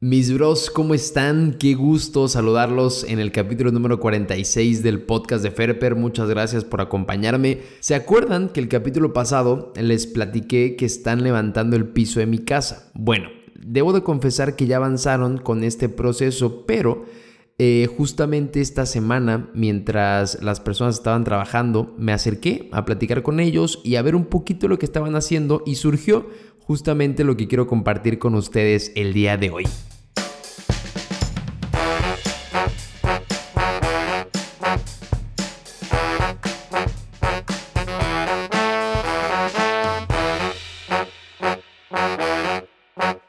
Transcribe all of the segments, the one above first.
Mis bros, ¿cómo están? Qué gusto saludarlos en el capítulo número 46 del podcast de Ferper. Muchas gracias por acompañarme. ¿Se acuerdan que el capítulo pasado les platiqué que están levantando el piso de mi casa? Bueno, debo de confesar que ya avanzaron con este proceso, pero eh, justamente esta semana, mientras las personas estaban trabajando, me acerqué a platicar con ellos y a ver un poquito lo que estaban haciendo y surgió justamente lo que quiero compartir con ustedes el día de hoy.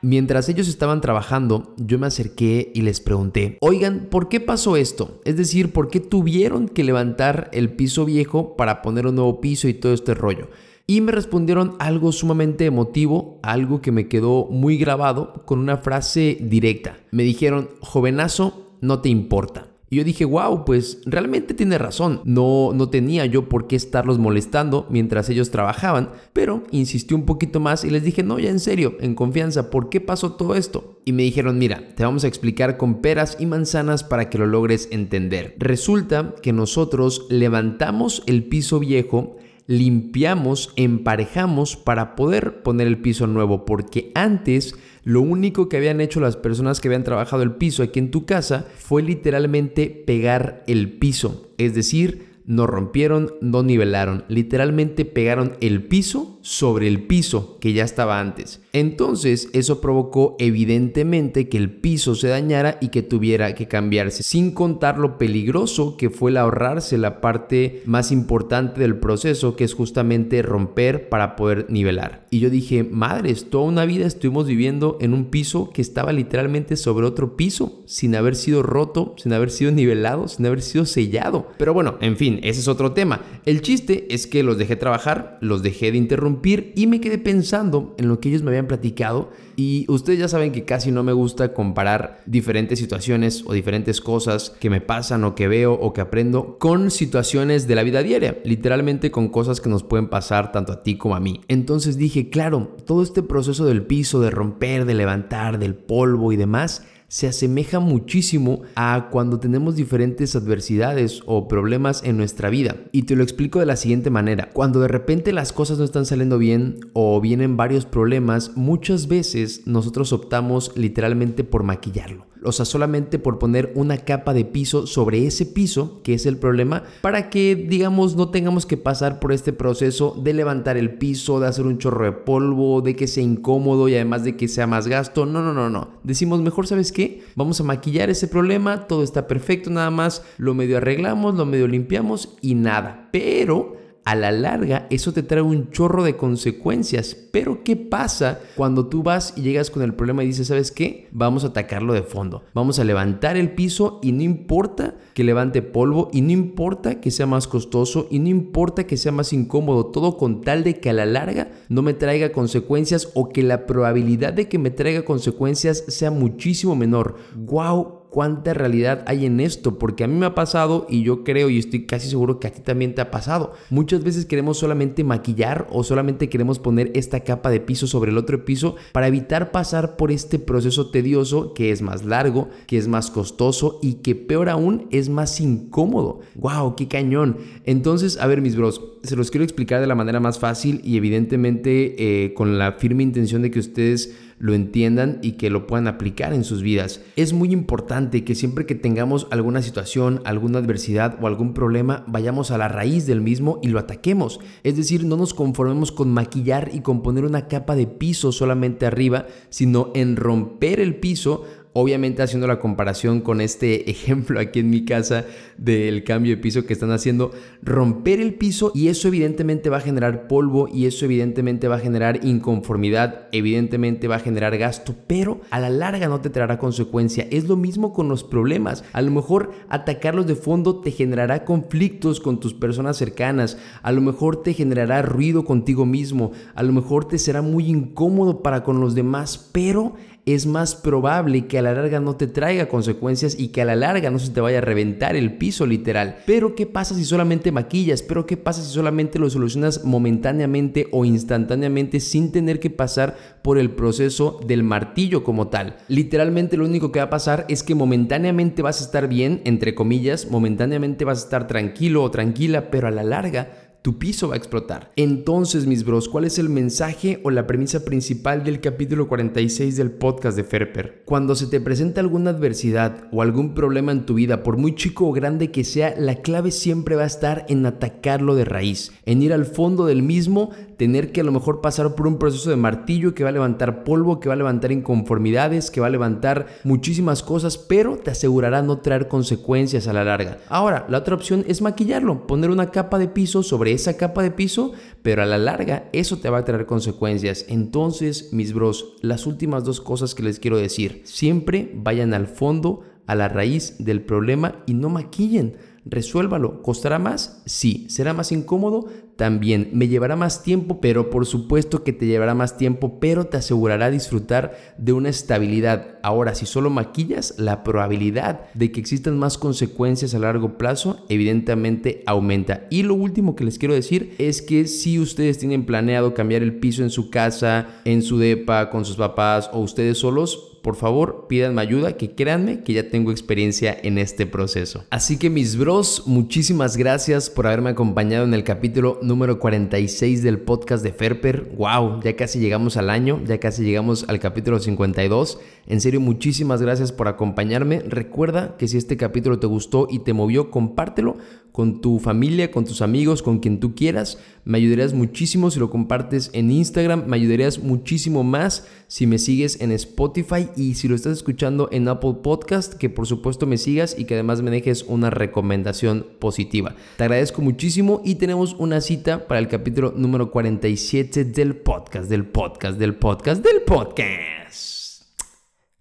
Mientras ellos estaban trabajando, yo me acerqué y les pregunté, oigan, ¿por qué pasó esto? Es decir, ¿por qué tuvieron que levantar el piso viejo para poner un nuevo piso y todo este rollo? Y me respondieron algo sumamente emotivo, algo que me quedó muy grabado con una frase directa. Me dijeron, jovenazo, no te importa. Y yo dije, wow, pues realmente tiene razón. No, no tenía yo por qué estarlos molestando mientras ellos trabajaban, pero insistió un poquito más y les dije, no, ya en serio, en confianza, ¿por qué pasó todo esto? Y me dijeron, mira, te vamos a explicar con peras y manzanas para que lo logres entender. Resulta que nosotros levantamos el piso viejo limpiamos, emparejamos para poder poner el piso nuevo, porque antes lo único que habían hecho las personas que habían trabajado el piso aquí en tu casa fue literalmente pegar el piso, es decir, no rompieron, no nivelaron, literalmente pegaron el piso sobre el piso que ya estaba antes. Entonces eso provocó evidentemente que el piso se dañara y que tuviera que cambiarse, sin contar lo peligroso que fue el ahorrarse la parte más importante del proceso, que es justamente romper para poder nivelar. Y yo dije, madres, toda una vida estuvimos viviendo en un piso que estaba literalmente sobre otro piso, sin haber sido roto, sin haber sido nivelado, sin haber sido sellado. Pero bueno, en fin, ese es otro tema. El chiste es que los dejé trabajar, los dejé de y me quedé pensando en lo que ellos me habían platicado y ustedes ya saben que casi no me gusta comparar diferentes situaciones o diferentes cosas que me pasan o que veo o que aprendo con situaciones de la vida diaria, literalmente con cosas que nos pueden pasar tanto a ti como a mí. Entonces dije, claro, todo este proceso del piso, de romper, de levantar, del polvo y demás, se asemeja muchísimo a cuando tenemos diferentes adversidades o problemas en nuestra vida. Y te lo explico de la siguiente manera. Cuando de repente las cosas no están saliendo bien o vienen varios problemas, muchas veces nosotros optamos literalmente por maquillarlo o sea, solamente por poner una capa de piso sobre ese piso, que es el problema, para que, digamos, no tengamos que pasar por este proceso de levantar el piso, de hacer un chorro de polvo, de que sea incómodo y además de que sea más gasto. No, no, no, no. Decimos, mejor, ¿sabes qué? Vamos a maquillar ese problema, todo está perfecto, nada más lo medio arreglamos, lo medio limpiamos y nada. Pero a la larga eso te trae un chorro de consecuencias. Pero ¿qué pasa cuando tú vas y llegas con el problema y dices, ¿sabes qué? Vamos a atacarlo de fondo. Vamos a levantar el piso y no importa que levante polvo y no importa que sea más costoso y no importa que sea más incómodo. Todo con tal de que a la larga no me traiga consecuencias o que la probabilidad de que me traiga consecuencias sea muchísimo menor. ¡Wow! Cuánta realidad hay en esto, porque a mí me ha pasado y yo creo y estoy casi seguro que a ti también te ha pasado. Muchas veces queremos solamente maquillar o solamente queremos poner esta capa de piso sobre el otro piso para evitar pasar por este proceso tedioso que es más largo, que es más costoso y que peor aún es más incómodo. ¡Wow! ¡Qué cañón! Entonces, a ver mis bros, se los quiero explicar de la manera más fácil y evidentemente eh, con la firme intención de que ustedes lo entiendan y que lo puedan aplicar en sus vidas. Es muy importante que siempre que tengamos alguna situación, alguna adversidad o algún problema, vayamos a la raíz del mismo y lo ataquemos. Es decir, no nos conformemos con maquillar y con poner una capa de piso solamente arriba, sino en romper el piso Obviamente haciendo la comparación con este ejemplo aquí en mi casa del cambio de piso que están haciendo, romper el piso y eso evidentemente va a generar polvo y eso evidentemente va a generar inconformidad, evidentemente va a generar gasto, pero a la larga no te traerá consecuencia. Es lo mismo con los problemas. A lo mejor atacarlos de fondo te generará conflictos con tus personas cercanas, a lo mejor te generará ruido contigo mismo, a lo mejor te será muy incómodo para con los demás, pero es más probable que a la larga no te traiga consecuencias y que a la larga no se te vaya a reventar el piso literal. Pero ¿qué pasa si solamente maquillas? Pero ¿qué pasa si solamente lo solucionas momentáneamente o instantáneamente sin tener que pasar por el proceso del martillo como tal? Literalmente lo único que va a pasar es que momentáneamente vas a estar bien, entre comillas, momentáneamente vas a estar tranquilo o tranquila, pero a la larga tu piso va a explotar. Entonces, mis bros, ¿cuál es el mensaje o la premisa principal del capítulo 46 del podcast de Ferper? Cuando se te presenta alguna adversidad o algún problema en tu vida, por muy chico o grande que sea, la clave siempre va a estar en atacarlo de raíz, en ir al fondo del mismo, tener que a lo mejor pasar por un proceso de martillo que va a levantar polvo, que va a levantar inconformidades, que va a levantar muchísimas cosas, pero te asegurará no traer consecuencias a la larga. Ahora, la otra opción es maquillarlo, poner una capa de piso sobre esa capa de piso, pero a la larga eso te va a traer consecuencias. Entonces, mis bros, las últimas dos cosas que les quiero decir, siempre vayan al fondo, a la raíz del problema y no maquillen. Resuélvalo. ¿Costará más? Sí. ¿Será más incómodo? También. ¿Me llevará más tiempo? Pero por supuesto que te llevará más tiempo, pero te asegurará disfrutar de una estabilidad. Ahora, si solo maquillas, la probabilidad de que existan más consecuencias a largo plazo evidentemente aumenta. Y lo último que les quiero decir es que si ustedes tienen planeado cambiar el piso en su casa, en su depa, con sus papás o ustedes solos, por favor pídanme ayuda, que créanme que ya tengo experiencia en este proceso. Así que mis bros, muchísimas gracias por haberme acompañado en el capítulo número 46 del podcast de Ferper. Wow, ya casi llegamos al año, ya casi llegamos al capítulo 52. En serio, muchísimas gracias por acompañarme. Recuerda que si este capítulo te gustó y te movió, compártelo con tu familia, con tus amigos, con quien tú quieras. Me ayudarías muchísimo si lo compartes en Instagram, me ayudarías muchísimo más si me sigues en Spotify y si lo estás escuchando en Apple Podcast, que por supuesto me sigas y que además me dejes una recomendación positiva. Te agradezco muchísimo y tenemos una cita para el capítulo número 47 del podcast, del podcast, del podcast, del podcast.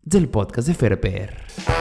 Del podcast de Ferper.